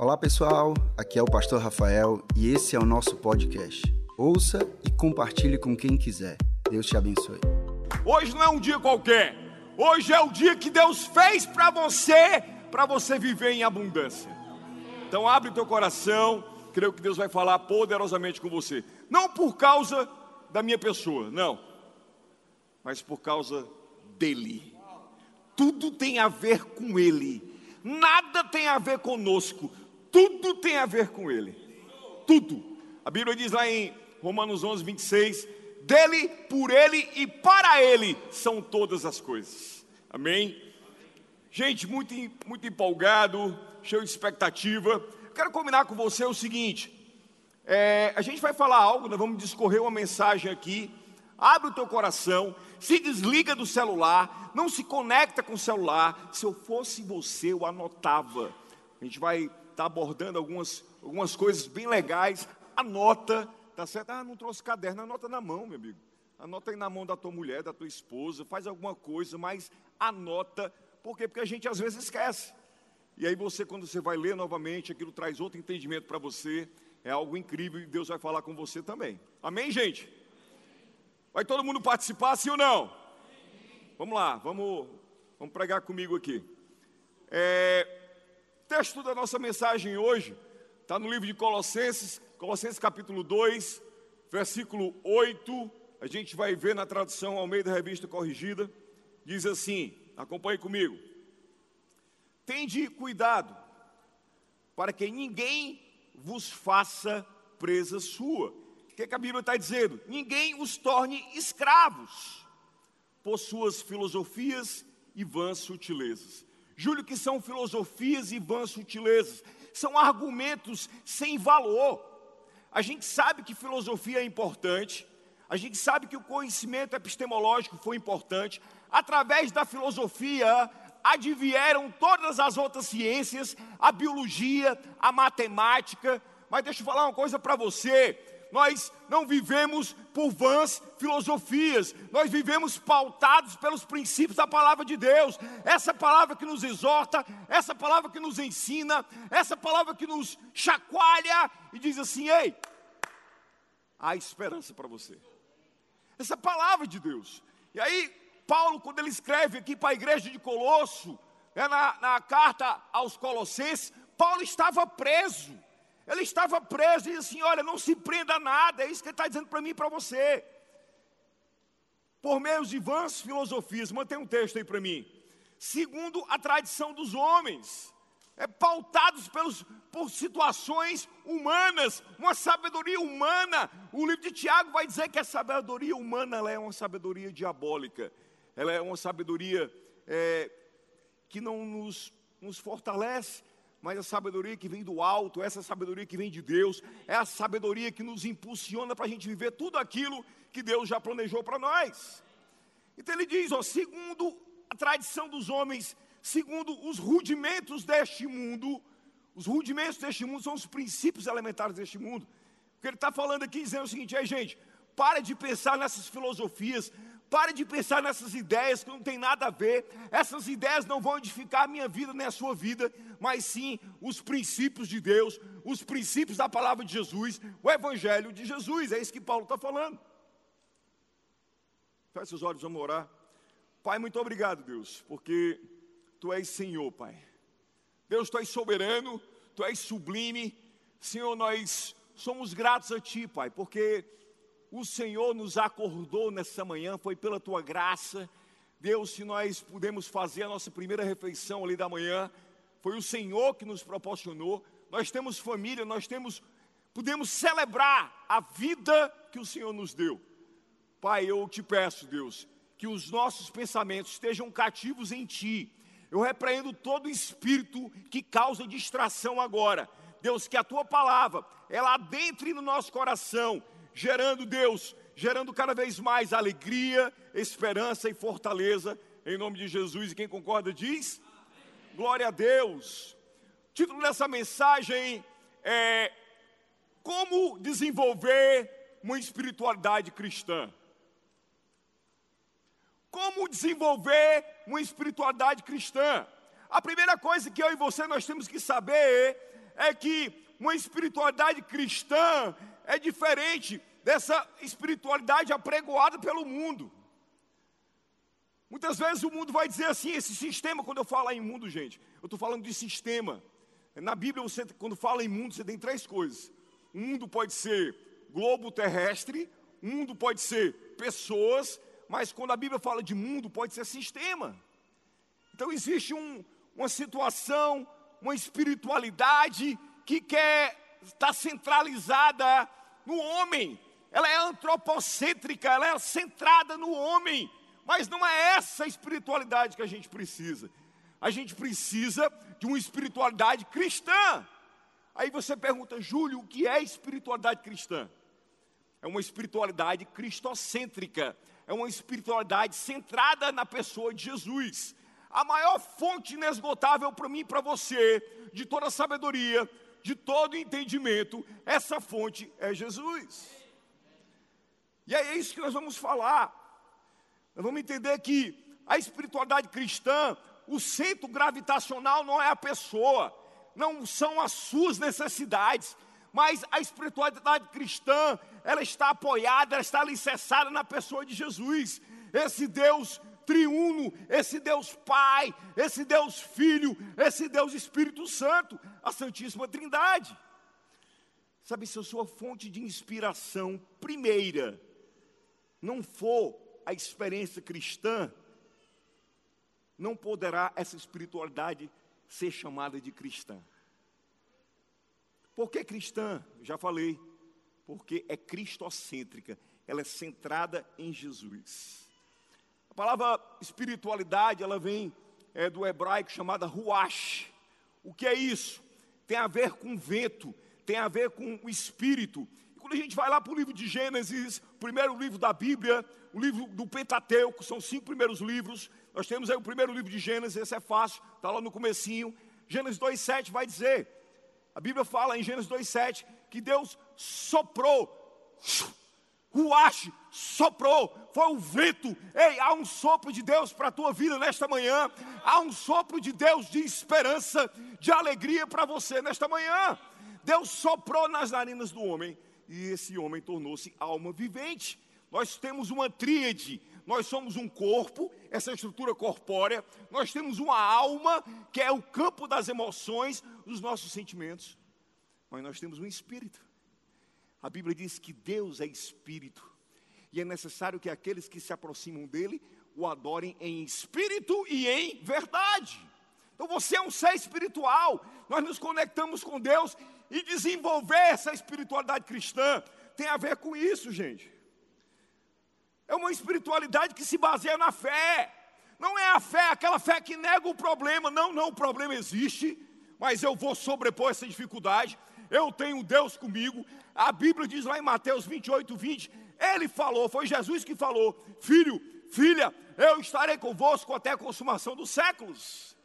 Olá pessoal, aqui é o Pastor Rafael e esse é o nosso podcast. Ouça e compartilhe com quem quiser. Deus te abençoe. Hoje não é um dia qualquer. Hoje é o dia que Deus fez para você, para você viver em abundância. Então abre teu coração, creio que Deus vai falar poderosamente com você. Não por causa da minha pessoa, não. Mas por causa dele. Tudo tem a ver com ele. Nada tem a ver conosco. Tudo tem a ver com ele. Tudo. A Bíblia diz lá em Romanos 11, 26: dele, por ele e para ele são todas as coisas. Amém? Gente, muito, muito empolgado, cheio de expectativa. Quero combinar com você o seguinte: é, a gente vai falar algo, nós vamos discorrer uma mensagem aqui. Abre o teu coração, se desliga do celular, não se conecta com o celular. Se eu fosse você, eu anotava. A gente vai estar tá abordando algumas, algumas coisas bem legais. Anota, tá certo? Ah, não trouxe caderno, anota na mão, meu amigo. Anota aí na mão da tua mulher, da tua esposa, faz alguma coisa, mas anota. Por quê? Porque a gente às vezes esquece. E aí você, quando você vai ler novamente, aquilo traz outro entendimento para você. É algo incrível e Deus vai falar com você também. Amém, gente? Vai todo mundo participar, sim ou não? Vamos lá, vamos, vamos pregar comigo aqui. É, texto da nossa mensagem hoje está no livro de Colossenses, Colossenses capítulo 2, versículo 8. A gente vai ver na tradução ao meio da revista corrigida. Diz assim: acompanhe comigo. Tende cuidado, para que ninguém vos faça presa sua. O que, que a Bíblia está dizendo? Ninguém os torne escravos por suas filosofias e vãs sutilezas. Júlio, que são filosofias e vãs sutilezas, são argumentos sem valor. A gente sabe que filosofia é importante, a gente sabe que o conhecimento epistemológico foi importante. Através da filosofia, advieram todas as outras ciências, a biologia, a matemática. Mas deixa eu falar uma coisa para você: nós não vivemos por vãs filosofias, nós vivemos pautados pelos princípios da palavra de Deus. Essa palavra que nos exorta, essa palavra que nos ensina, essa palavra que nos chacoalha e diz assim: ei, há esperança para você. Essa palavra de Deus. E aí, Paulo, quando ele escreve aqui para a igreja de Colosso, né, na, na carta aos Colossenses, Paulo estava preso. Ele estava preso e disse assim: Olha, não se prenda a nada, é isso que ele está dizendo para mim e para você. Por meio de vãs filosofias, mantém um texto aí para mim. Segundo a tradição dos homens, é, pautados pelos, por situações humanas, uma sabedoria humana. O livro de Tiago vai dizer que a sabedoria humana é uma sabedoria diabólica ela é uma sabedoria é, que não nos, nos fortalece, mas a sabedoria que vem do alto, essa sabedoria que vem de Deus, é a sabedoria que nos impulsiona para a gente viver tudo aquilo que Deus já planejou para nós. Então ele diz, ó, segundo a tradição dos homens, segundo os rudimentos deste mundo, os rudimentos deste mundo são os princípios elementares deste mundo. O que ele está falando aqui dizendo o seguinte, é gente, para de pensar nessas filosofias, Pare de pensar nessas ideias que não tem nada a ver. Essas ideias não vão edificar a minha vida nem a sua vida, mas sim os princípios de Deus, os princípios da palavra de Jesus, o Evangelho de Jesus. É isso que Paulo está falando. Feche os olhos, vamos orar. Pai, muito obrigado, Deus, porque Tu és Senhor, Pai. Deus, Tu és soberano, Tu és sublime. Senhor, nós somos gratos a Ti, Pai, porque o Senhor nos acordou nessa manhã, foi pela tua graça. Deus, se nós pudemos fazer a nossa primeira refeição ali da manhã, foi o Senhor que nos proporcionou. Nós temos família, nós temos, podemos celebrar a vida que o Senhor nos deu. Pai, eu te peço, Deus, que os nossos pensamentos estejam cativos em Ti. Eu repreendo todo espírito que causa distração agora. Deus, que a Tua palavra, ela adentre no nosso coração gerando Deus, gerando cada vez mais alegria, esperança e fortaleza, em nome de Jesus. E quem concorda diz: Amém. Glória a Deus. O título dessa mensagem é Como desenvolver uma espiritualidade cristã. Como desenvolver uma espiritualidade cristã? A primeira coisa que eu e você nós temos que saber é que uma espiritualidade cristã é diferente dessa espiritualidade apregoada pelo mundo. Muitas vezes o mundo vai dizer assim, esse sistema, quando eu falo em mundo, gente, eu estou falando de sistema. Na Bíblia, você, quando fala em mundo, você tem três coisas. O mundo pode ser globo terrestre, o mundo pode ser pessoas, mas quando a Bíblia fala de mundo, pode ser sistema. Então existe um, uma situação, uma espiritualidade que quer estar centralizada no homem. Ela é antropocêntrica, ela é centrada no homem. Mas não é essa espiritualidade que a gente precisa. A gente precisa de uma espiritualidade cristã. Aí você pergunta, Júlio, o que é espiritualidade cristã? É uma espiritualidade cristocêntrica, é uma espiritualidade centrada na pessoa de Jesus. A maior fonte inesgotável para mim e para você, de toda sabedoria, de todo entendimento, essa fonte é Jesus. E é isso que nós vamos falar. Nós vamos entender que a espiritualidade cristã, o centro gravitacional não é a pessoa, não são as suas necessidades, mas a espiritualidade cristã, ela está apoiada, ela está alicerçada na pessoa de Jesus, esse Deus triuno, esse Deus Pai, esse Deus Filho, esse Deus Espírito Santo, a Santíssima Trindade. Sabe, se a sua fonte de inspiração primeira não for a experiência cristã, não poderá essa espiritualidade ser chamada de cristã. Por que cristã? Já falei. Porque é cristocêntrica, ela é centrada em Jesus. A palavra espiritualidade, ela vem é, do hebraico chamada ruach. O que é isso? Tem a ver com vento, tem a ver com o espírito. Quando a gente vai lá para o livro de Gênesis, primeiro livro da Bíblia, o livro do Pentateuco, são cinco primeiros livros. Nós temos aí o primeiro livro de Gênesis, esse é fácil, está lá no comecinho. Gênesis 2,7 vai dizer, a Bíblia fala em Gênesis 2,7 que Deus soprou, Ruache soprou, foi o vento. Ei, há um sopro de Deus para a tua vida nesta manhã. Há um sopro de Deus de esperança, de alegria para você nesta manhã. Deus soprou nas narinas do homem e esse homem tornou-se alma vivente. Nós temos uma tríade. Nós somos um corpo, essa estrutura corpórea. Nós temos uma alma, que é o campo das emoções, dos nossos sentimentos. Mas nós temos um espírito. A Bíblia diz que Deus é espírito. E é necessário que aqueles que se aproximam dele o adorem em espírito e em verdade. Então você é um ser espiritual. Nós nos conectamos com Deus e desenvolver essa espiritualidade cristã tem a ver com isso, gente. É uma espiritualidade que se baseia na fé. Não é a fé, aquela fé que nega o problema. Não, não, o problema existe, mas eu vou sobrepor essa dificuldade. Eu tenho Deus comigo. A Bíblia diz lá em Mateus 28, 20: Ele falou, foi Jesus que falou: Filho, filha, eu estarei convosco até a consumação dos séculos.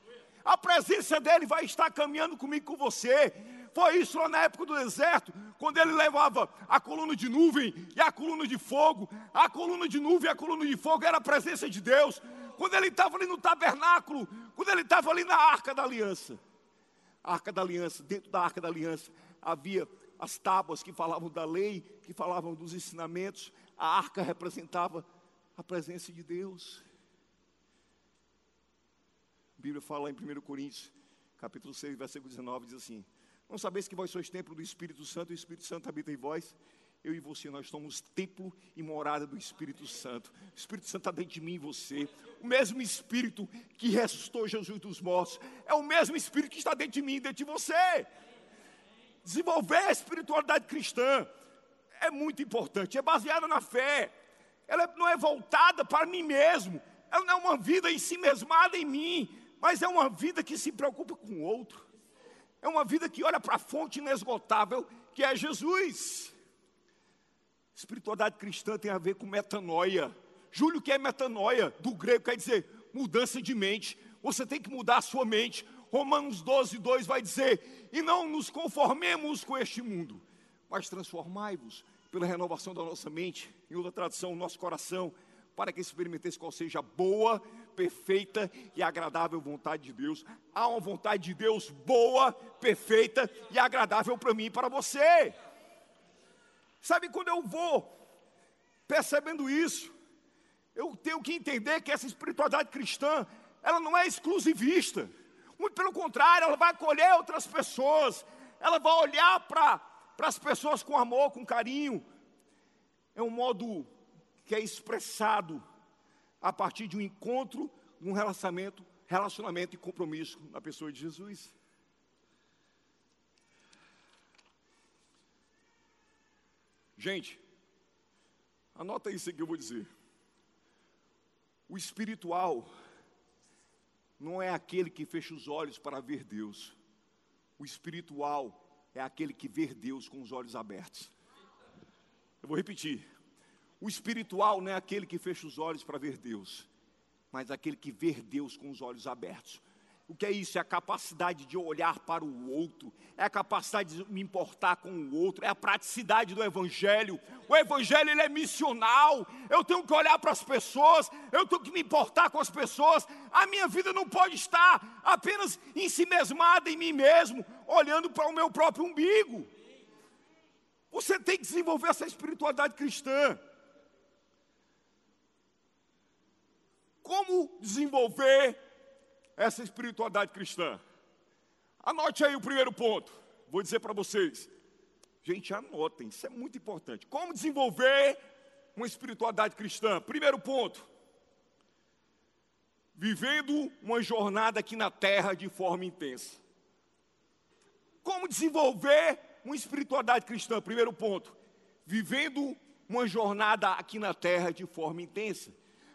A presença dele vai estar caminhando comigo com você. Foi isso lá na época do deserto, quando ele levava a coluna de nuvem e a coluna de fogo. A coluna de nuvem e a coluna de fogo era a presença de Deus. Quando ele estava ali no tabernáculo, quando ele estava ali na arca da aliança. A arca da aliança, dentro da arca da aliança, havia as tábuas que falavam da lei, que falavam dos ensinamentos. A arca representava a presença de Deus. A Bíblia fala em 1 Coríntios, capítulo 6, versículo 19, diz assim: não sabeis que vós sois templo do Espírito Santo o Espírito Santo habita em vós? Eu e você, nós somos templo e morada do Espírito Santo. O Espírito Santo está dentro de mim e você. O mesmo Espírito que ressuscitou Jesus dos mortos é o mesmo Espírito que está dentro de mim e dentro de você. Desenvolver a espiritualidade cristã é muito importante, é baseada na fé. Ela não é voltada para mim mesmo. Ela não é uma vida em si mesmada em mim, mas é uma vida que se preocupa com o outro. É uma vida que olha para a fonte inesgotável, que é Jesus. Espiritualidade cristã tem a ver com metanoia. Júlio, que é metanoia? Do grego quer dizer mudança de mente. Você tem que mudar a sua mente. Romanos 12, 2 vai dizer: E não nos conformemos com este mundo, mas transformai-vos pela renovação da nossa mente, em outra tradução, o nosso coração, para que experimenteis qual seja a boa, perfeita e agradável vontade de Deus. Há uma vontade de Deus boa, perfeita e agradável para mim e para você. Sabe quando eu vou percebendo isso, eu tenho que entender que essa espiritualidade cristã, ela não é exclusivista. Muito pelo contrário, ela vai acolher outras pessoas, ela vai olhar para as pessoas com amor, com carinho. É um modo que é expressado a partir de um encontro, um relacionamento, relacionamento e compromisso na pessoa de Jesus. Gente, anota isso que eu vou dizer. O espiritual não é aquele que fecha os olhos para ver Deus. O espiritual é aquele que vê Deus com os olhos abertos. Eu vou repetir. O espiritual não é aquele que fecha os olhos para ver Deus, mas aquele que vê Deus com os olhos abertos. O que é isso? É a capacidade de olhar para o outro, é a capacidade de me importar com o outro, é a praticidade do Evangelho. O Evangelho ele é missional. Eu tenho que olhar para as pessoas, eu tenho que me importar com as pessoas. A minha vida não pode estar apenas em si mesmada em mim mesmo, olhando para o meu próprio umbigo. Você tem que desenvolver essa espiritualidade cristã. Como desenvolver essa espiritualidade cristã? Anote aí o primeiro ponto. Vou dizer para vocês. Gente, anotem, isso é muito importante. Como desenvolver uma espiritualidade cristã? Primeiro ponto. Vivendo uma jornada aqui na terra de forma intensa. Como desenvolver uma espiritualidade cristã? Primeiro ponto. Vivendo uma jornada aqui na terra de forma intensa.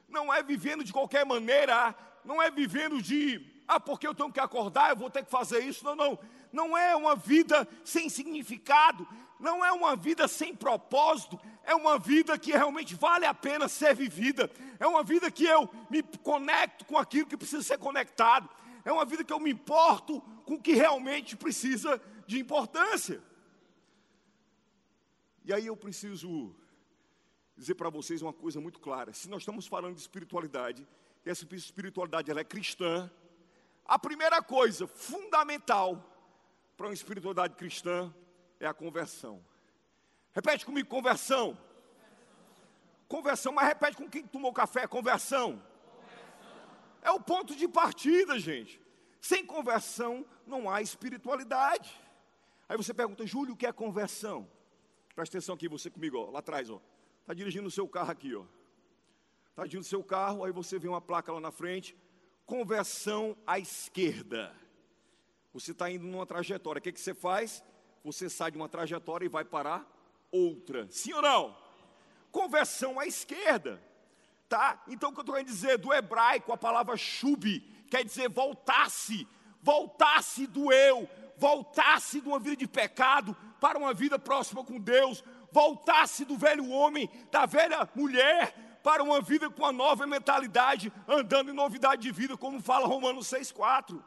Não é vivendo de qualquer maneira, não é vivendo de, ah, porque eu tenho que acordar, eu vou ter que fazer isso. Não, não. Não é uma vida sem significado, não é uma vida sem propósito, é uma vida que realmente vale a pena ser vivida, é uma vida que eu me conecto com aquilo que precisa ser conectado, é uma vida que eu me importo com o que realmente precisa de importância. E aí eu preciso dizer para vocês uma coisa muito clara: se nós estamos falando de espiritualidade, essa espiritualidade ela é cristã, a primeira coisa fundamental para uma espiritualidade cristã é a conversão. Repete comigo: conversão. Conversão, mas repete com quem tomou café: conversão. É o ponto de partida, gente. Sem conversão não há espiritualidade. Aí você pergunta, Júlio, o que é conversão? Presta atenção aqui, você comigo, ó, lá atrás, ó. Está dirigindo o seu carro aqui, ó. Está dirigindo o seu carro, aí você vê uma placa lá na frente, conversão à esquerda. Você está indo numa trajetória. O que, que você faz? Você sai de uma trajetória e vai para outra. Sim ou não? Conversão à esquerda. Tá? Então o que eu estou querendo dizer? Do hebraico, a palavra shub quer dizer voltar-se, voltar-se do eu, voltar-se de uma vida de pecado para uma vida próxima com Deus, voltasse do velho homem, da velha mulher, para uma vida com uma nova mentalidade, andando em novidade de vida, como fala Romanos 6,4.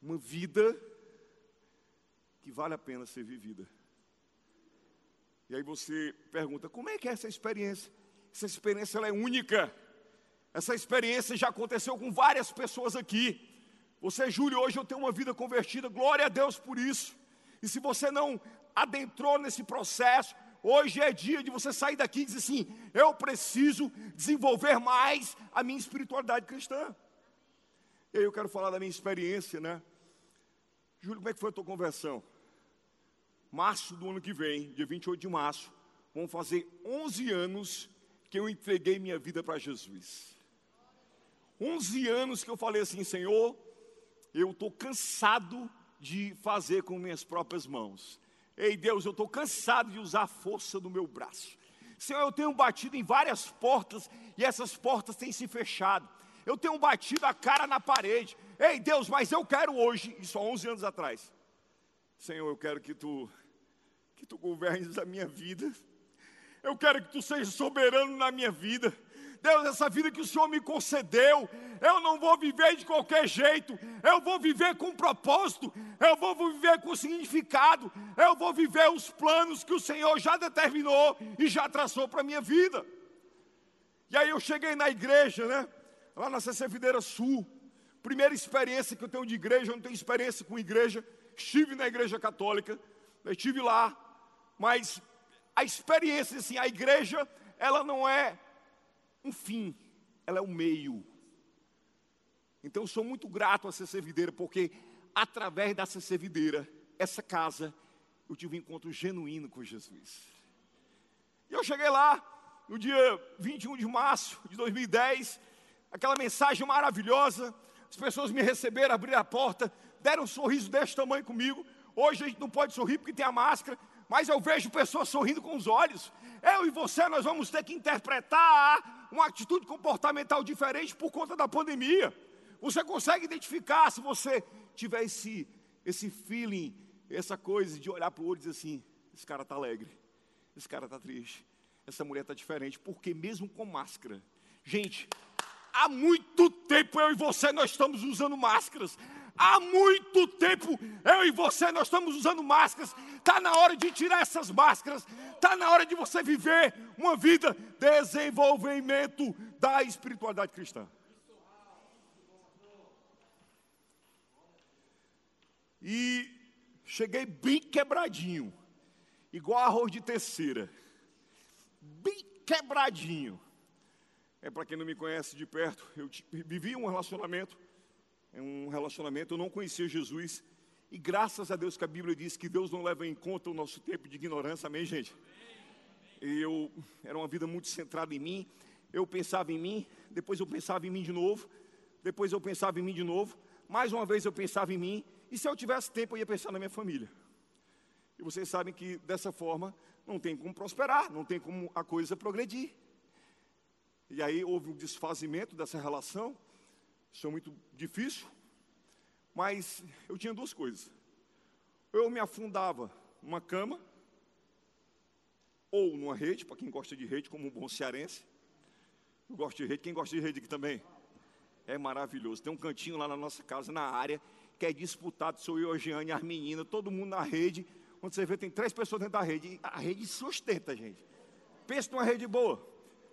Uma vida que vale a pena ser vivida. E aí você pergunta: como é que é essa experiência? Essa experiência é única. Essa experiência já aconteceu com várias pessoas aqui. Você, Júlio, hoje eu tenho uma vida convertida, glória a Deus por isso. E se você não adentrou nesse processo, hoje é dia de você sair daqui e dizer assim: eu preciso desenvolver mais a minha espiritualidade cristã. E aí eu quero falar da minha experiência, né? Júlio, como é que foi a tua conversão? Março do ano que vem, dia 28 de março, vão fazer 11 anos que eu entreguei minha vida para Jesus. 11 anos que eu falei assim, Senhor, eu estou cansado de fazer com minhas próprias mãos. Ei, Deus, eu estou cansado de usar a força do meu braço. Senhor, eu tenho batido em várias portas e essas portas têm se fechado. Eu tenho batido a cara na parede. Ei, Deus, mas eu quero hoje, isso há 11 anos atrás. Senhor, eu quero que tu que tu governes a minha vida. Eu quero que tu sejas soberano na minha vida. Deus, essa vida que o Senhor me concedeu, eu não vou viver de qualquer jeito, eu vou viver com propósito, eu vou viver com significado, eu vou viver os planos que o Senhor já determinou e já traçou para a minha vida. E aí eu cheguei na igreja, né? Lá na CC Videira Sul. Primeira experiência que eu tenho de igreja, eu não tenho experiência com igreja. Estive na igreja católica, estive lá, mas a experiência, assim, a igreja, ela não é um fim, ela é um meio. Então eu sou muito grato a CC Videira, porque através da CC Videira, essa casa, eu tive um encontro genuíno com Jesus. E eu cheguei lá, no dia 21 de março de 2010, aquela mensagem maravilhosa, as pessoas me receberam, abriram a porta, deram um sorriso desse tamanho comigo. Hoje a gente não pode sorrir porque tem a máscara, mas eu vejo pessoas sorrindo com os olhos. Eu e você, nós vamos ter que interpretar uma atitude comportamental diferente por conta da pandemia. Você consegue identificar se você tiver esse, esse feeling, essa coisa de olhar para o olho e dizer assim: esse cara está alegre, esse cara está triste, essa mulher está diferente, porque mesmo com máscara, gente, há muito tempo eu e você nós estamos usando máscaras. Há muito tempo eu e você nós estamos usando máscaras. Está na hora de tirar essas máscaras. Está na hora de você viver uma vida desenvolvimento da espiritualidade cristã. E cheguei bem quebradinho, igual arroz de terceira. Bem quebradinho. É para quem não me conhece de perto, eu vivi um relacionamento, um relacionamento, eu não conhecia Jesus, e graças a Deus que a Bíblia diz que Deus não leva em conta o nosso tempo de ignorância, amém, gente? Eu era uma vida muito centrada em mim, eu pensava em mim, depois eu pensava em mim de novo, depois eu pensava em mim de novo, mais uma vez eu pensava em mim, e se eu tivesse tempo eu ia pensar na minha família. E vocês sabem que dessa forma não tem como prosperar, não tem como a coisa progredir. E aí houve um desfazimento dessa relação. Isso é muito difícil. Mas eu tinha duas coisas. Eu me afundava numa cama, ou numa rede, para quem gosta de rede, como um bom cearense. Eu gosto de rede, quem gosta de rede aqui também? É maravilhoso. Tem um cantinho lá na nossa casa, na área, que é disputado, sou eu, a Jeane, as meninas, todo mundo na rede. Quando você vê, tem três pessoas dentro da rede. a rede sustenta, gente. Pensa numa rede boa.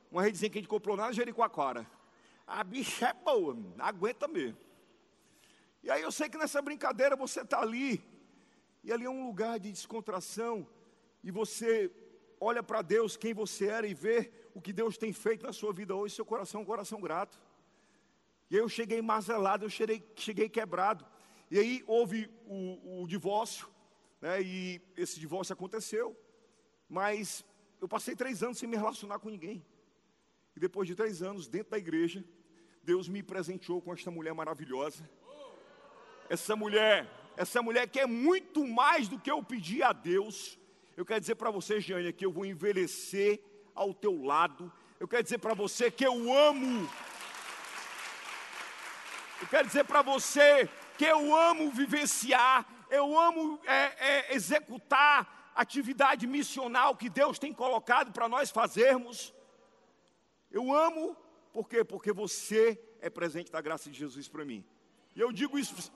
Uma redezinha que a gente comprou lá no Jericoacoara. A bicha é boa, aguenta mesmo. E aí eu sei que nessa brincadeira você está ali, e ali é um lugar de descontração, e você olha para Deus, quem você era, e vê o que Deus tem feito na sua vida hoje, seu coração é um coração grato. E aí eu cheguei mazelado, eu cheguei, cheguei quebrado. E aí houve o, o divórcio, né, e esse divórcio aconteceu, mas eu passei três anos sem me relacionar com ninguém. E depois de três anos dentro da igreja, Deus me presenteou com esta mulher maravilhosa. Essa mulher, essa mulher que é muito mais do que eu pedi a Deus. Eu quero dizer para você, Jânia, que eu vou envelhecer ao teu lado. Eu quero dizer para você que eu amo. Eu quero dizer para você que eu amo vivenciar, eu amo é, é, executar atividade missional que Deus tem colocado para nós fazermos. Eu amo, por quê? Porque você é presente da graça de Jesus para mim. E eu digo isso,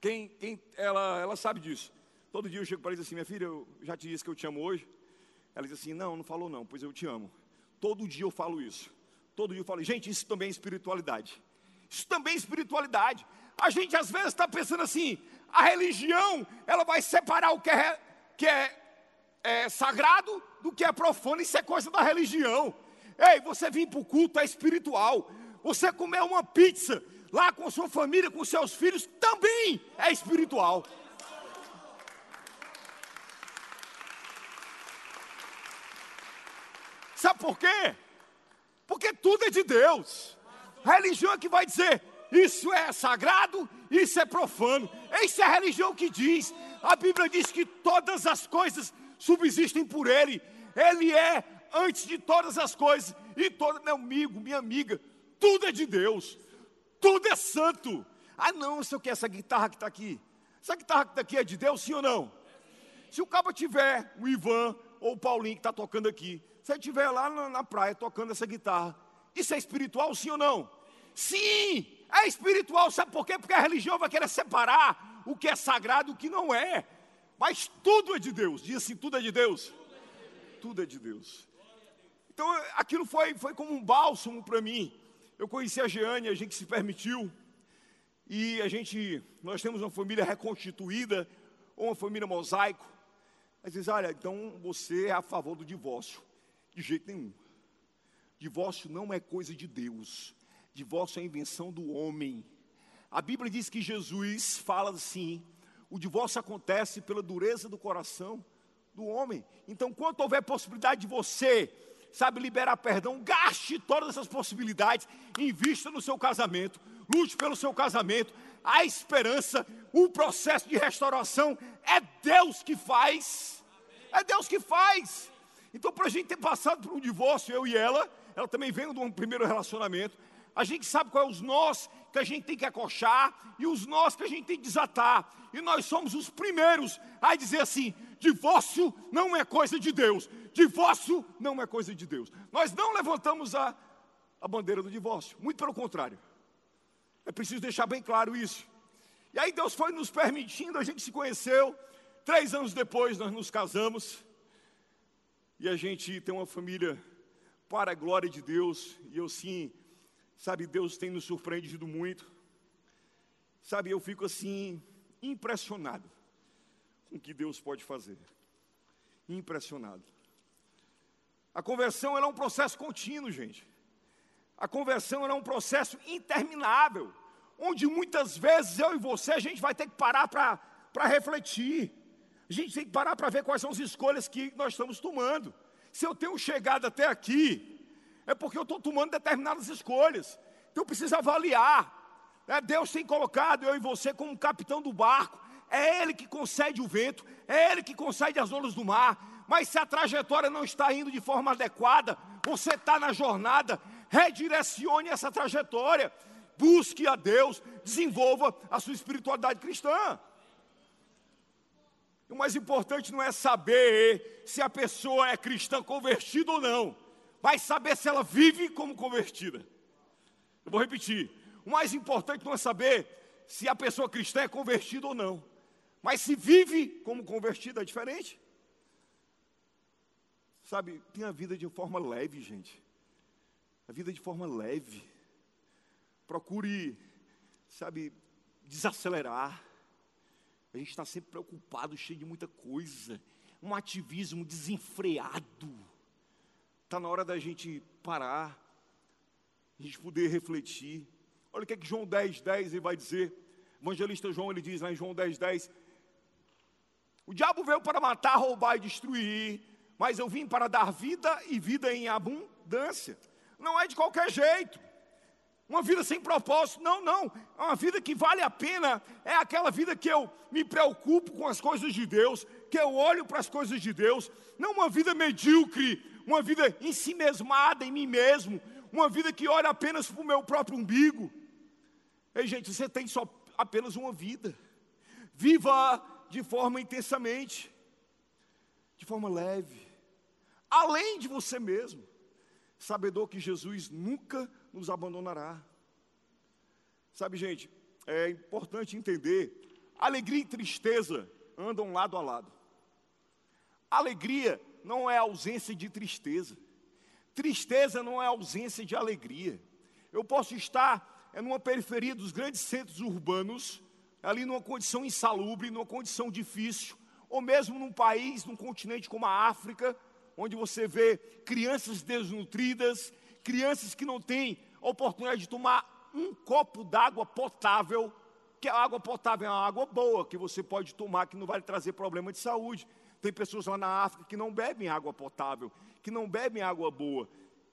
quem, quem ela, ela sabe disso. Todo dia eu chego para ela e digo assim, minha filha, eu já te disse que eu te amo hoje. Ela diz assim, não, não falou não, pois eu te amo. Todo dia eu falo isso. Todo dia eu falo, gente, isso também é espiritualidade. Isso também é espiritualidade. A gente às vezes está pensando assim, a religião, ela vai separar o que é, que é, é sagrado do que é profano, isso é coisa da religião. Ei, você vir para o culto é espiritual. Você comer uma pizza lá com sua família, com seus filhos, também é espiritual. Sabe por quê? Porque tudo é de Deus. A religião é que vai dizer: isso é sagrado, isso é profano. Isso é a religião que diz. A Bíblia diz que todas as coisas subsistem por Ele. Ele é antes de todas as coisas. E todo meu amigo, minha amiga, tudo é de Deus. Tudo é santo. Ah, não, isso aqui, essa guitarra que está aqui. Essa guitarra que está aqui é de Deus, sim ou não? Se o cabo tiver o Ivan ou o Paulinho que está tocando aqui, se ele estiver lá na, na praia tocando essa guitarra, isso é espiritual, sim ou não? Sim, é espiritual, sabe por quê? Porque a religião vai querer separar o que é sagrado e o que não é. Mas tudo é de Deus, diz assim: tudo é de Deus. Tudo é de Deus. Então aquilo foi, foi como um bálsamo para mim. Eu conheci a Jeane, a gente se permitiu. E a gente, nós temos uma família reconstituída, ou uma família mosaico. Aí diz, olha, então você é a favor do divórcio. De jeito nenhum. Divórcio não é coisa de Deus. Divórcio é invenção do homem. A Bíblia diz que Jesus fala assim: o divórcio acontece pela dureza do coração do homem. Então, quando houver possibilidade de você, sabe, liberar perdão, gaste todas essas possibilidades, invista no seu casamento, lute pelo seu casamento. A esperança, o processo de restauração é Deus que faz. É Deus que faz. Então, para a gente ter passado por um divórcio, eu e ela, ela também veio de um primeiro relacionamento. A gente sabe quais os nós que a gente tem que acochar e os nós que a gente tem que desatar. E nós somos os primeiros a dizer assim: divórcio não é coisa de Deus. Divórcio não é coisa de Deus. Nós não levantamos a, a bandeira do divórcio, muito pelo contrário. É preciso deixar bem claro isso. E aí Deus foi nos permitindo, a gente se conheceu. Três anos depois nós nos casamos. E a gente tem uma família para a glória de Deus. E eu sim Sabe, Deus tem nos surpreendido muito. Sabe, eu fico assim, impressionado com o que Deus pode fazer. Impressionado. A conversão é um processo contínuo, gente. A conversão é um processo interminável, onde muitas vezes eu e você a gente vai ter que parar para refletir. A gente tem que parar para ver quais são as escolhas que nós estamos tomando. Se eu tenho chegado até aqui, é porque eu estou tomando determinadas escolhas. Então eu preciso avaliar. É, Deus tem colocado eu e você como capitão do barco. É Ele que concede o vento, é Ele que concede as ondas do mar. Mas se a trajetória não está indo de forma adequada, você está na jornada, redirecione essa trajetória. Busque a Deus, desenvolva a sua espiritualidade cristã. O mais importante não é saber se a pessoa é cristã convertida ou não vai saber se ela vive como convertida. Eu vou repetir. O mais importante não é saber se a pessoa cristã é convertida ou não, mas se vive como convertida é diferente. Sabe, tem a vida de forma leve, gente. A vida de forma leve. Procure, sabe, desacelerar. A gente está sempre preocupado, cheio de muita coisa. Um ativismo desenfreado. Está na hora da gente parar, a gente poder refletir. Olha o que, é que João 10, 10 ele vai dizer. O evangelista João ele diz lá em João 10, 10: O diabo veio para matar, roubar e destruir, mas eu vim para dar vida e vida em abundância. Não é de qualquer jeito. Uma vida sem propósito, não, não. É uma vida que vale a pena. É aquela vida que eu me preocupo com as coisas de Deus, que eu olho para as coisas de Deus. Não uma vida medíocre, uma vida em si mesmada, em mim mesmo, uma vida que olha apenas para o meu próprio umbigo. Ei, gente, você tem só apenas uma vida. Viva de forma intensamente, de forma leve, além de você mesmo, sabedor que Jesus nunca nos abandonará. Sabe, gente, é importante entender: alegria e tristeza andam lado a lado. Alegria não é ausência de tristeza. Tristeza não é ausência de alegria. Eu posso estar é, numa periferia dos grandes centros urbanos, ali numa condição insalubre, numa condição difícil, ou mesmo num país, num continente como a África, onde você vê crianças desnutridas, crianças que não têm oportunidade de tomar um copo d'água potável, que a água potável é uma água boa, que você pode tomar, que não vai trazer problema de saúde. Tem pessoas lá na África que não bebem água potável, que não bebem água boa.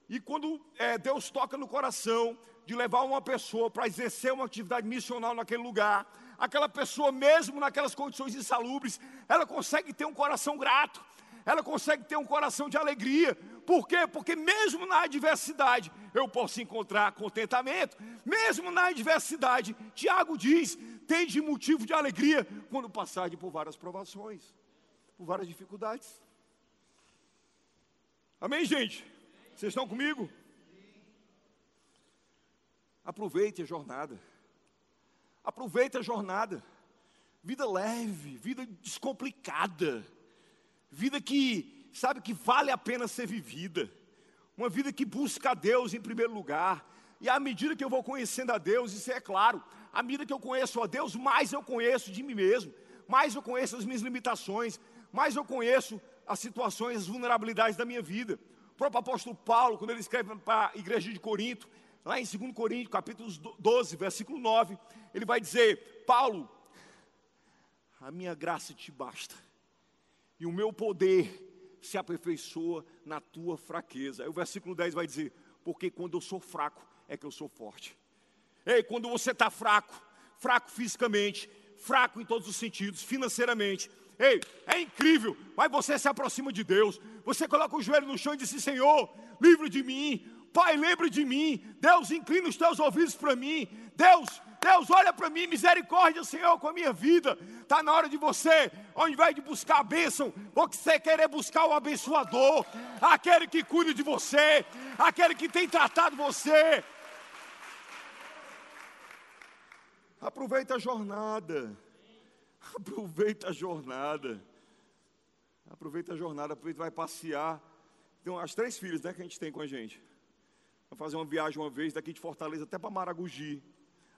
E quando é, Deus toca no coração de levar uma pessoa para exercer uma atividade missional naquele lugar, aquela pessoa, mesmo naquelas condições insalubres, ela consegue ter um coração grato, ela consegue ter um coração de alegria. Por quê? Porque mesmo na adversidade eu posso encontrar contentamento. Mesmo na adversidade, Tiago diz: tem de motivo de alegria quando passar por várias provações por várias dificuldades. Amém, gente? Vocês estão comigo? Aproveite a jornada. Aproveite a jornada. Vida leve, vida descomplicada. Vida que, sabe, que vale a pena ser vivida. uma vida que busca a Deus em primeiro lugar. E à medida que eu vou conhecendo a Deus, isso é claro, à medida que eu conheço a Deus, mais eu conheço de mim mesmo, mais eu conheço as minhas limitações, mais eu conheço as situações, as vulnerabilidades da minha vida. O próprio apóstolo Paulo, quando ele escreve para a igreja de Corinto, lá em 2 Coríntios, capítulo 12, versículo 9, ele vai dizer: Paulo, a minha graça te basta, e o meu poder se aperfeiçoa na tua fraqueza. Aí o versículo 10 vai dizer: Porque quando eu sou fraco, é que eu sou forte. Ei, quando você está fraco, fraco fisicamente, fraco em todos os sentidos, financeiramente, ei, é incrível, mas você se aproxima de Deus, você coloca o joelho no chão e diz assim, Senhor, livre de mim, Pai, lembre de mim, Deus, inclina os teus ouvidos para mim, Deus, Deus, olha para mim, misericórdia, Senhor, com a minha vida. Está na hora de você, ao invés de buscar a bênção, você querer buscar o abençoador, aquele que cuida de você, aquele que tem tratado você. Aproveita a jornada. Aproveita a jornada. Aproveita a jornada, aproveita, vai passear. Tem as três filhas né, que a gente tem com a gente. Vai fazer uma viagem uma vez daqui de Fortaleza até para Maragogi.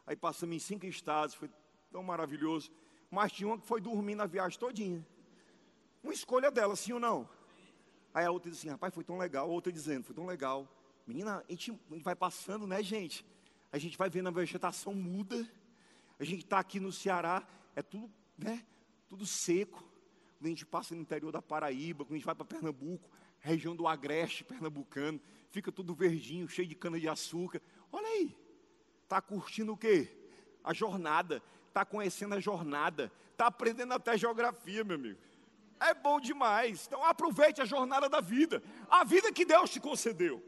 Aí passamos em cinco estados, foi tão maravilhoso. Mas tinha uma que foi dormir na viagem todinha. Uma escolha dela, sim ou não? Aí a outra disse assim, rapaz, foi tão legal. A outra dizendo, foi tão legal. Menina, a gente vai passando, né, gente? A gente vai vendo a vegetação muda. A gente está aqui no Ceará, é tudo, né? Tudo seco. Quando a gente passa no interior da Paraíba, quando a gente vai para Pernambuco, região do Agreste pernambucano, fica tudo verdinho, cheio de cana de açúcar. Olha aí, está curtindo o quê? A jornada, está conhecendo a jornada, está aprendendo até geografia, meu amigo. É bom demais. Então aproveite a jornada da vida, a vida que Deus te concedeu.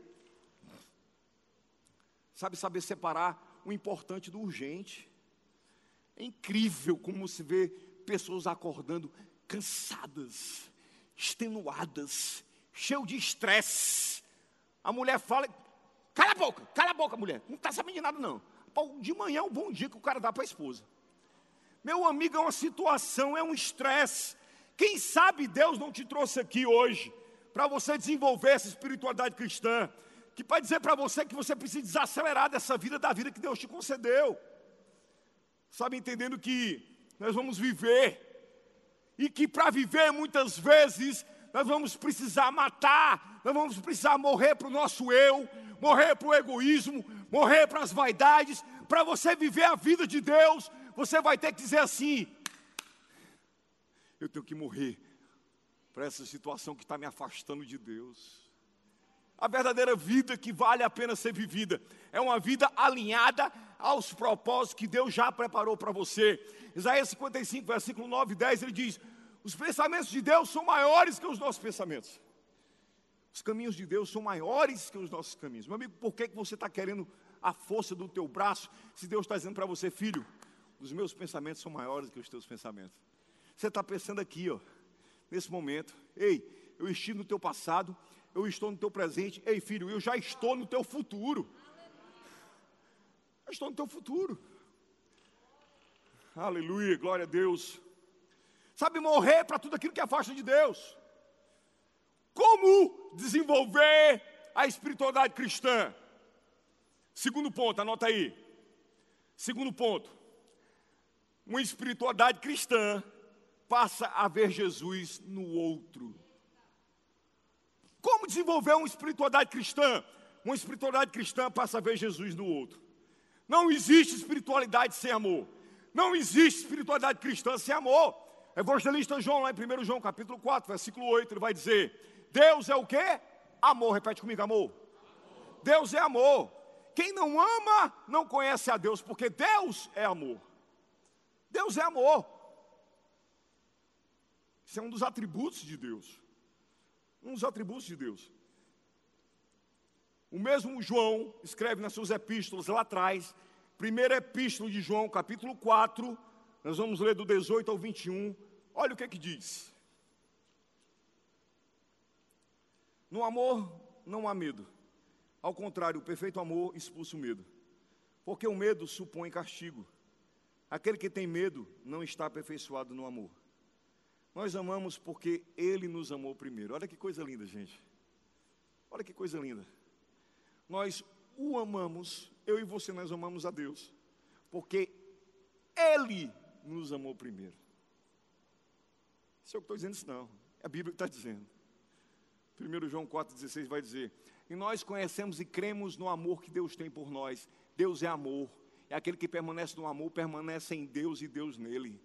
Sabe saber separar o importante do urgente. É incrível como se vê pessoas acordando cansadas, extenuadas, cheio de estresse. A mulher fala, cala a boca, cala a boca, mulher, não está sabendo de nada não. De manhã é um bom dia que o cara dá para a esposa. Meu amigo, é uma situação, é um estresse. Quem sabe Deus não te trouxe aqui hoje para você desenvolver essa espiritualidade cristã, que pode dizer para você que você precisa desacelerar dessa vida, da vida que Deus te concedeu sabe, entendendo que nós vamos viver, e que para viver muitas vezes nós vamos precisar matar, nós vamos precisar morrer para o nosso eu, morrer para o egoísmo, morrer para as vaidades. Para você viver a vida de Deus, você vai ter que dizer assim: eu tenho que morrer para essa situação que está me afastando de Deus. A verdadeira vida que vale a pena ser vivida é uma vida alinhada aos propósitos que Deus já preparou para você. Isaías 55, versículo 9 e 10, ele diz: Os pensamentos de Deus são maiores que os nossos pensamentos. Os caminhos de Deus são maiores que os nossos caminhos. Meu amigo, por que, que você está querendo a força do teu braço se Deus está dizendo para você, filho, os meus pensamentos são maiores que os teus pensamentos? Você está pensando aqui, ó, nesse momento, ei, eu estive no teu passado, eu estou no teu presente. Ei, filho, eu já estou no teu futuro. Eu estou no teu futuro. Aleluia, glória a Deus. Sabe, morrer para tudo aquilo que afasta de Deus. Como desenvolver a espiritualidade cristã? Segundo ponto, anota aí. Segundo ponto. Uma espiritualidade cristã passa a ver Jesus no outro. Como desenvolver uma espiritualidade cristã? Uma espiritualidade cristã passa a ver Jesus no outro. Não existe espiritualidade sem amor. Não existe espiritualidade cristã sem amor. Evangelista João, lá em 1 João, capítulo 4, versículo 8, ele vai dizer: Deus é o que? Amor. Repete comigo, amor. amor. Deus é amor. Quem não ama não conhece a Deus, porque Deus é amor. Deus é amor. Isso é um dos atributos de Deus dos atributos de Deus. O mesmo João escreve nas suas epístolas lá atrás, primeira epístola de João, capítulo 4, nós vamos ler do 18 ao 21. Olha o que é que diz. No amor não há medo. Ao contrário, o perfeito amor expulsa o medo. Porque o medo supõe castigo. Aquele que tem medo não está aperfeiçoado no amor. Nós amamos porque Ele nos amou primeiro. Olha que coisa linda, gente. Olha que coisa linda. Nós o amamos, eu e você nós amamos a Deus, porque Ele nos amou primeiro. Isso é o que estou dizendo, isso não. É a Bíblia que está dizendo. 1 João 4,16 vai dizer: E nós conhecemos e cremos no amor que Deus tem por nós. Deus é amor. É aquele que permanece no amor, permanece em Deus e Deus nele.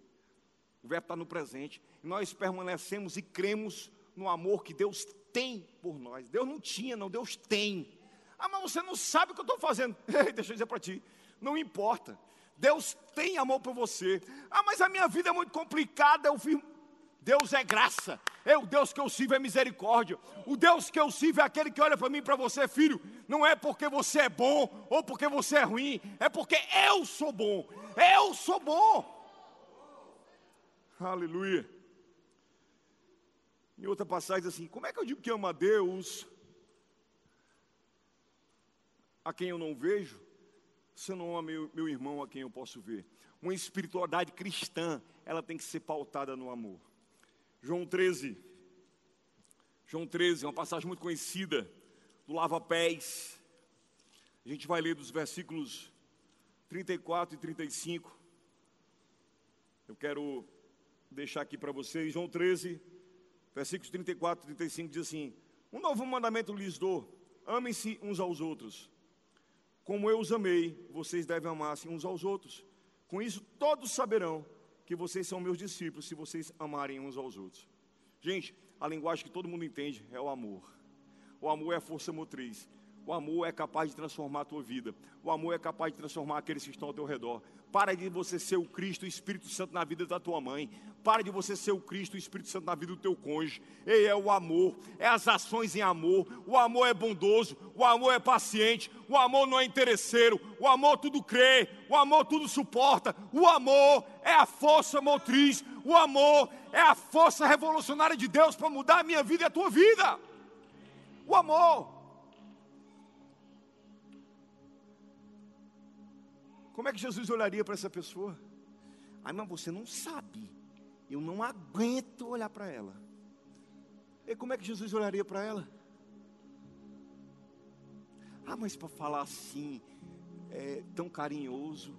O verbo está no presente. E nós permanecemos e cremos no amor que Deus tem por nós. Deus não tinha, não, Deus tem. Ah, mas você não sabe o que eu estou fazendo. Deixa eu dizer para ti. Não importa. Deus tem amor por você. Ah, mas a minha vida é muito complicada. Eu fiz Deus é graça. É o Deus que eu sirvo é misericórdia. O Deus que eu sirvo é aquele que olha para mim e para você, filho. Não é porque você é bom ou porque você é ruim, é porque eu sou bom. Eu sou bom. Aleluia. Em outra passagem assim, como é que eu digo que amo a Deus a quem eu não vejo, se eu não amo meu, meu irmão a quem eu posso ver? Uma espiritualidade cristã, ela tem que ser pautada no amor. João 13. João 13, uma passagem muito conhecida do lava-pés. A gente vai ler dos versículos 34 e 35. Eu quero deixar aqui para vocês. João 13, versículos 34 e 35 diz assim: Um novo mandamento lhes dou: amem-se uns aos outros. Como eu os amei, vocês devem amar-se uns aos outros. Com isso, todos saberão que vocês são meus discípulos se vocês amarem uns aos outros. Gente, a linguagem que todo mundo entende é o amor. O amor é a força motriz. O amor é capaz de transformar a tua vida. O amor é capaz de transformar aqueles que estão ao teu redor. Para de você ser o Cristo, o Espírito Santo na vida da tua mãe. Para de você ser o Cristo, o Espírito Santo na vida do teu cônjuge. Ei, é o amor, é as ações em amor. O amor é bondoso, o amor é paciente, o amor não é interesseiro, o amor tudo crê, o amor tudo suporta. O amor é a força motriz, o amor é a força revolucionária de Deus para mudar a minha vida e a tua vida. O amor. Como é que Jesus olharia para essa pessoa? Ai, mas você não sabe. Eu não aguento olhar para ela. E como é que Jesus olharia para ela? Ah, mas para falar assim, é, tão carinhoso.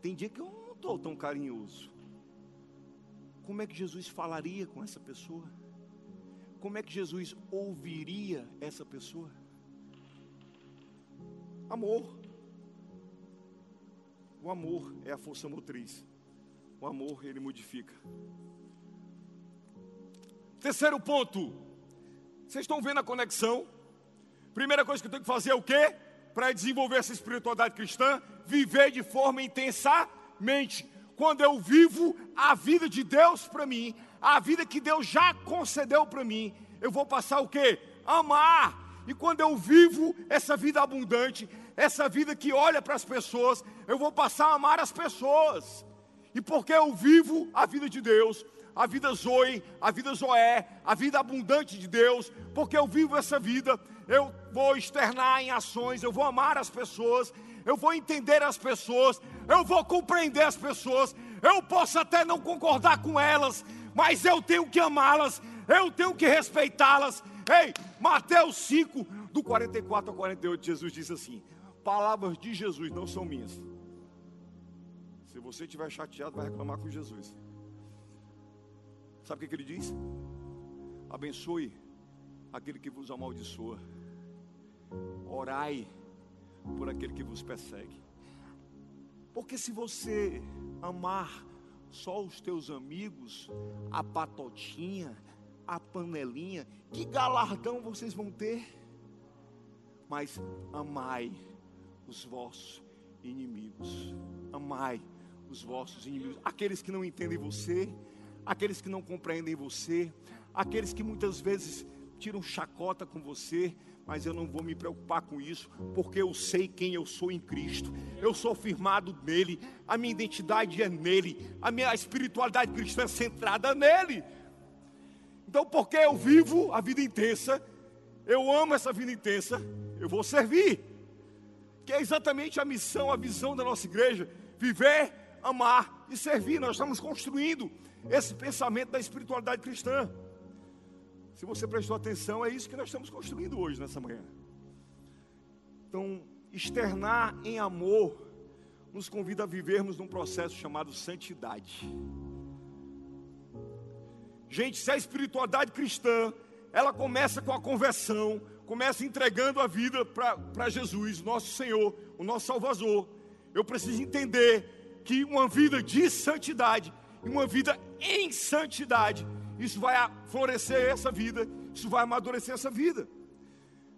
Tem dia que eu não estou tão carinhoso. Como é que Jesus falaria com essa pessoa? Como é que Jesus ouviria essa pessoa? Amor. O amor é a força motriz. O amor, ele modifica. Terceiro ponto. Vocês estão vendo a conexão? Primeira coisa que eu tenho que fazer é o quê? Para desenvolver essa espiritualidade cristã, viver de forma intensamente. Quando eu vivo a vida de Deus para mim, a vida que Deus já concedeu para mim, eu vou passar o quê? Amar. E quando eu vivo essa vida abundante, essa vida que olha para as pessoas, eu vou passar a amar as pessoas. E porque eu vivo a vida de Deus, a vida Zoe, a vida Zoé, a vida abundante de Deus, porque eu vivo essa vida, eu vou externar em ações, eu vou amar as pessoas, eu vou entender as pessoas, eu vou compreender as pessoas, eu posso até não concordar com elas, mas eu tenho que amá-las, eu tenho que respeitá-las. Ei, Mateus 5, do 44 ao 48, Jesus diz assim: palavras de Jesus, não são minhas. Se você estiver chateado, vai reclamar com Jesus. Sabe o que, ele diz? Abençoe aquele que vos amaldiçoa. Orai por aquele que vos persegue. Porque se você amar só os teus amigos, a patotinha, a panelinha, que galardão vocês vão ter? Mas amai os vossos inimigos. Amai os vossos inimigos, aqueles que não entendem você, aqueles que não compreendem você, aqueles que muitas vezes tiram chacota com você, mas eu não vou me preocupar com isso, porque eu sei quem eu sou em Cristo. Eu sou firmado nele, a minha identidade é nele, a minha espiritualidade cristã é centrada nele. Então, porque eu vivo a vida intensa, eu amo essa vida intensa, eu vou servir que é exatamente a missão, a visão da nossa igreja: viver, amar e servir. Nós estamos construindo esse pensamento da espiritualidade cristã. Se você prestou atenção, é isso que nós estamos construindo hoje, nessa manhã. Então, externar em amor nos convida a vivermos num processo chamado santidade. Gente, se a espiritualidade cristã, ela começa com a conversão, começa entregando a vida para Jesus, nosso Senhor, o nosso Salvador. Eu preciso entender que uma vida de santidade e uma vida em santidade, isso vai florescer essa vida, isso vai amadurecer essa vida.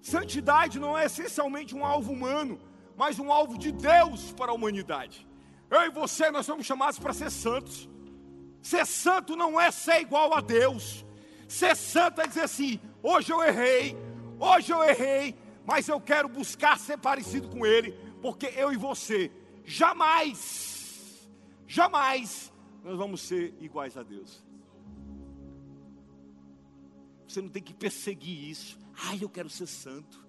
Santidade não é essencialmente um alvo humano, mas um alvo de Deus para a humanidade. Eu e você, nós somos chamados para ser santos. Ser santo não é ser igual a Deus. Ser santo é dizer assim: hoje eu errei, hoje eu errei, mas eu quero buscar ser parecido com Ele, porque eu e você jamais, jamais nós vamos ser iguais a Deus. Você não tem que perseguir isso. Ai, eu quero ser santo.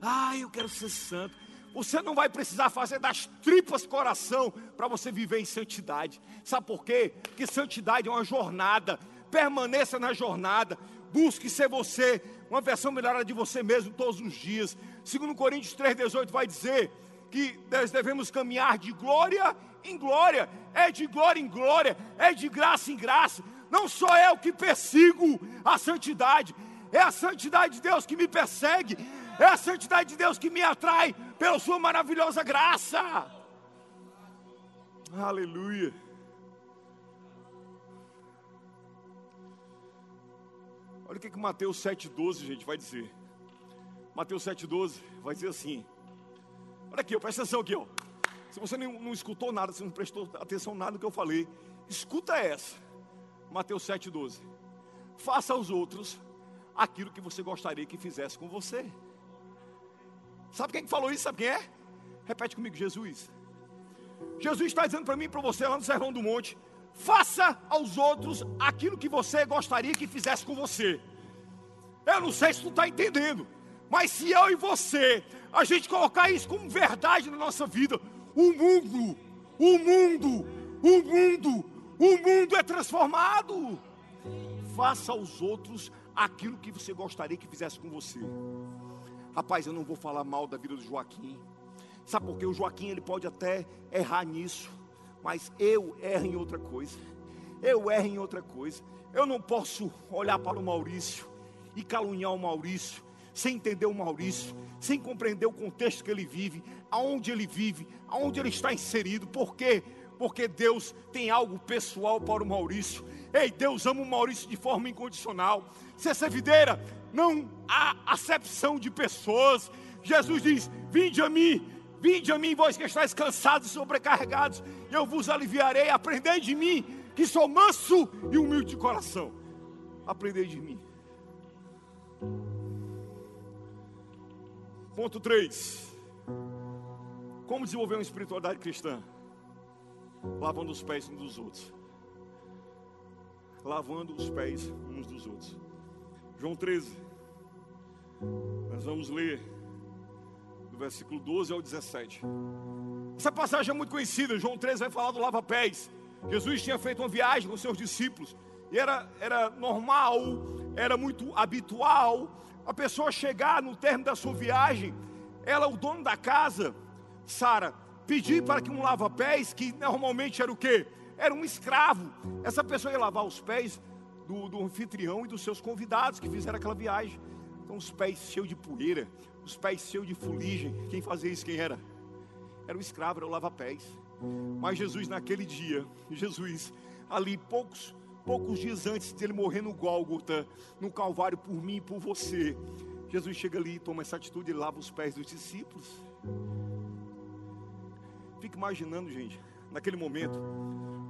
Ai, eu quero ser santo. Você não vai precisar fazer das tripas coração para você viver em santidade. Sabe por quê? Porque santidade é uma jornada. Permaneça na jornada. Busque ser você, uma versão melhorada de você mesmo todos os dias. Segundo Coríntios 3:18 vai dizer que nós devemos caminhar de glória em glória, é de glória em glória, é de graça em graça. Não sou eu que persigo a santidade, é a santidade de Deus que me persegue, é a santidade de Deus que me atrai pela Sua maravilhosa graça. Aleluia. Olha o que, que Mateus 7,12, gente, vai dizer. Mateus 7,12 vai dizer assim. Olha aqui, presta atenção aqui, ó. Se você não, não escutou nada, se não prestou atenção nada do que eu falei, escuta essa. Mateus 7,12. Faça aos outros aquilo que você gostaria que fizesse com você. Sabe quem falou isso? Sabe quem é? Repete comigo, Jesus. Jesus está dizendo para mim e para você lá no Serrão do Monte: faça aos outros aquilo que você gostaria que fizesse com você. Eu não sei se tu está entendendo, mas se eu e você, a gente colocar isso como verdade na nossa vida, o mundo, o mundo, o mundo, o mundo é transformado. Faça aos outros aquilo que você gostaria que fizesse com você. Rapaz, eu não vou falar mal da vida do Joaquim. Sabe por quê? O Joaquim ele pode até errar nisso, mas eu erro em outra coisa. Eu erro em outra coisa. Eu não posso olhar para o Maurício e caluniar o Maurício sem entender o Maurício, sem compreender o contexto que ele vive, aonde ele vive, aonde ele está inserido. Por quê? Porque Deus tem algo pessoal para o Maurício. Ei, Deus ama o Maurício de forma incondicional. Se essa videira não há acepção de pessoas. Jesus diz: Vinde a mim, vinde a mim, vós que estáis cansados e sobrecarregados, eu vos aliviarei. Aprendei de mim, que sou manso e humilde de coração. Aprendei de mim. Ponto 3. Como desenvolver uma espiritualidade cristã? Lavando os pés uns dos outros. Lavando os pés uns dos outros. João 13. Nós vamos ler do versículo 12 ao 17. Essa passagem é muito conhecida. João 13 vai falar do lava-pés. Jesus tinha feito uma viagem com seus discípulos. E era, era normal, era muito habitual a pessoa chegar no término da sua viagem, ela, o dono da casa, Sara, pedir para que um lava-pés, que normalmente era o quê? Era um escravo. Essa pessoa ia lavar os pés do, do anfitrião e dos seus convidados que fizeram aquela viagem. Então, os pés cheios de poeira, os pés cheios de fuligem. Quem fazia isso, quem era? Era o escravo, era o lava-pés. Mas Jesus, naquele dia, Jesus, ali poucos, poucos dias antes de ele morrer no Gólgota, no Calvário por mim e por você, Jesus chega ali, toma essa atitude e lava os pés dos discípulos. Fica imaginando, gente, naquele momento,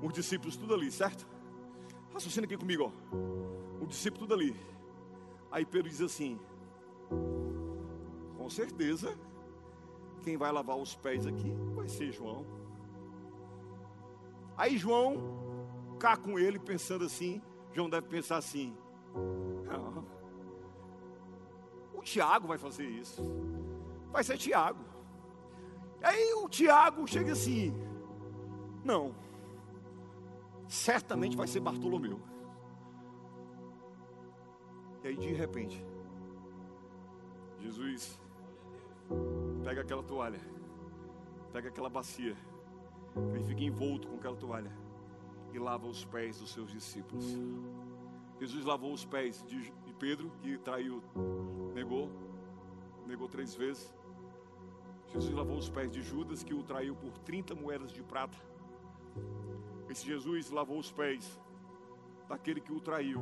os discípulos tudo ali, certo? Raciocina aqui comigo, ó. O discípulo tudo ali. Aí Pedro diz assim: Com certeza, quem vai lavar os pés aqui vai ser João. Aí João cá com ele pensando assim, João deve pensar assim: Não, o Tiago vai fazer isso. Vai ser Tiago. Aí o Tiago chega assim: Não certamente vai ser Bartolomeu. E aí de repente, Jesus pega aquela toalha, pega aquela bacia, ele fica envolto com aquela toalha e lava os pés dos seus discípulos. Jesus lavou os pés de, de Pedro, que traiu, negou, negou três vezes. Jesus lavou os pés de Judas, que o traiu por 30 moedas de prata. Esse Jesus lavou os pés daquele que o traiu.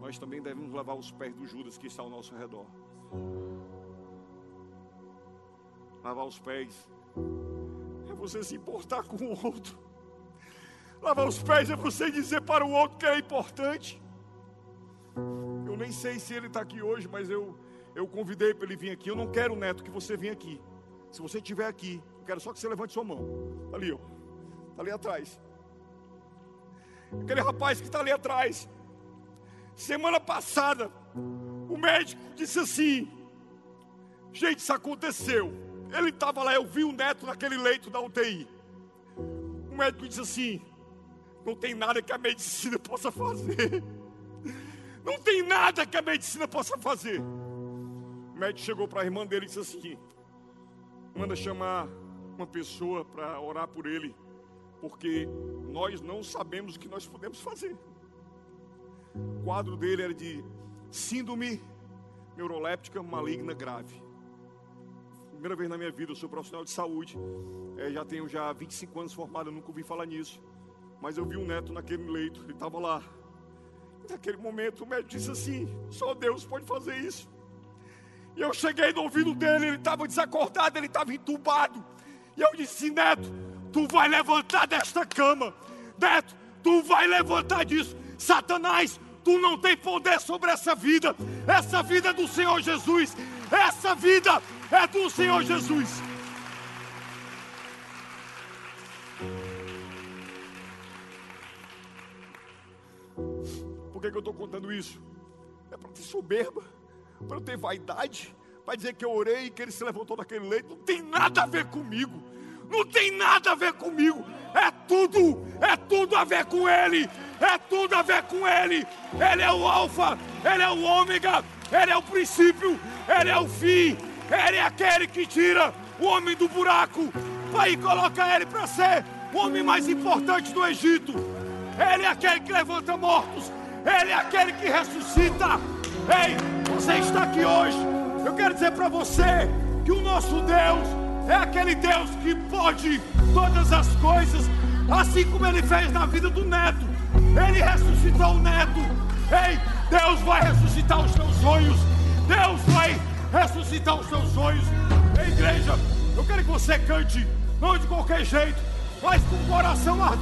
Nós também devemos lavar os pés do Judas que está ao nosso redor. Lavar os pés é você se importar com o outro. Lavar os pés é você dizer para o outro que é importante. Eu nem sei se ele está aqui hoje, mas eu, eu convidei para ele vir aqui. Eu não quero, Neto, que você venha aqui. Se você estiver aqui, eu quero só que você levante sua mão. Tá ali, ó. Está ali atrás. Aquele rapaz que está ali atrás. Semana passada, o médico disse assim: Gente, isso aconteceu. Ele estava lá, eu vi o neto naquele leito da UTI. O médico disse assim: Não tem nada que a medicina possa fazer. Não tem nada que a medicina possa fazer. O médico chegou para a irmã dele e disse assim: Manda chamar uma pessoa para orar por ele, porque nós não sabemos o que nós podemos fazer. O quadro dele era de síndrome neuroléptica maligna grave. Primeira vez na minha vida, eu sou profissional de saúde. É, já tenho já 25 anos formado, eu nunca ouvi falar nisso. Mas eu vi um neto naquele leito, ele estava lá. Naquele momento o médico disse assim: só Deus pode fazer isso. E eu cheguei no ouvido dele, ele estava desacordado, ele estava entubado. E eu disse: Neto, tu vai levantar desta cama. Neto, tu vai levantar disso. Satanás, tu não tem poder sobre essa vida. Essa vida é do Senhor Jesus. Essa vida é do Senhor Jesus. Por que, que eu estou contando isso? É para ter soberba, para eu ter vaidade, para dizer que eu orei e que ele se levantou daquele leito. Não tem nada a ver comigo. Não tem nada a ver comigo. É tudo, é tudo a ver com ele. É tudo a ver com ele. Ele é o alfa, ele é o ômega, ele é o princípio, ele é o fim. Ele é aquele que tira o homem do buraco. E coloca ele para ser o homem mais importante do Egito. Ele é aquele que levanta mortos. Ele é aquele que ressuscita. Ei, você está aqui hoje. Eu quero dizer para você que o nosso Deus é aquele Deus que pode todas as coisas, assim como ele fez na vida do neto. Ele ressuscitou o neto. Ei, Deus vai ressuscitar os teus sonhos. Deus vai ressuscitar os teus sonhos. Ei, igreja, eu quero que você cante, não de qualquer jeito, mas com o coração ardente.